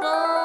Bye.